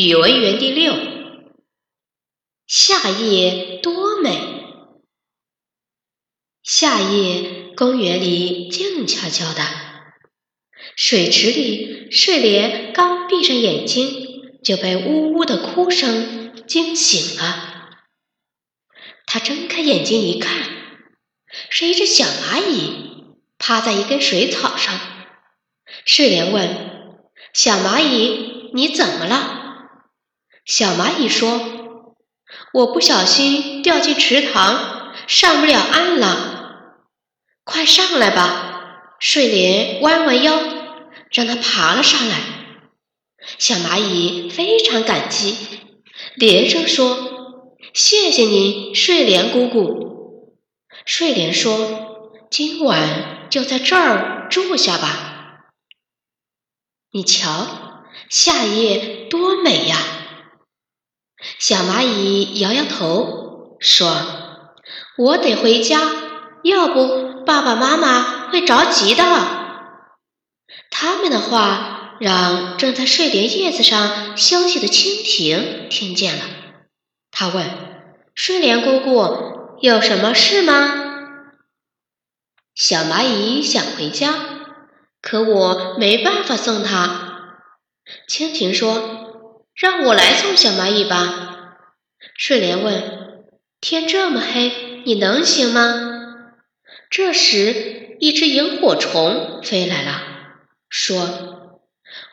语文园地六，夏夜多美。夏夜，公园里静悄悄的，水池里，睡莲刚闭上眼睛，就被呜呜的哭声惊醒了。他睁开眼睛一看，是一只小蚂蚁趴在一根水草上。睡莲问：“小蚂蚁，你怎么了？”小蚂蚁说：“我不小心掉进池塘，上不了岸了。快上来吧！”睡莲弯弯腰，让它爬了上来。小蚂蚁非常感激，连声说：“谢谢您，睡莲姑姑。”睡莲说：“今晚就在这儿住下吧。你瞧，夏夜多美呀！”小蚂蚁摇摇头，说：“我得回家，要不爸爸妈妈会着急的。”他们的话让正在睡莲叶子上休息的蜻蜓听见了。他问：“睡莲姑姑，有什么事吗？”小蚂蚁想回家，可我没办法送它。蜻蜓说。让我来送小蚂蚁吧。睡莲问：“天这么黑，你能行吗？”这时，一只萤火虫飞来了，说：“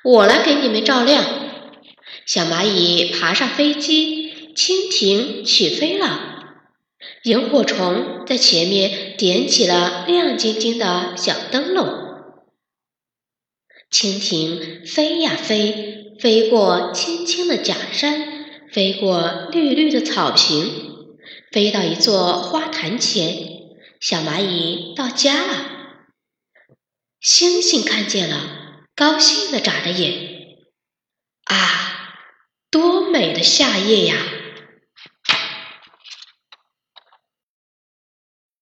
我来给你们照亮。”小蚂蚁爬上飞机，蜻蜓起飞了。萤火虫在前面点起了亮晶晶的小灯笼。蜻蜓飞呀飞。飞过青青的假山，飞过绿绿的草坪，飞到一座花坛前。小蚂蚁到家了，星星看见了，高兴地眨着眼。啊，多美的夏夜呀！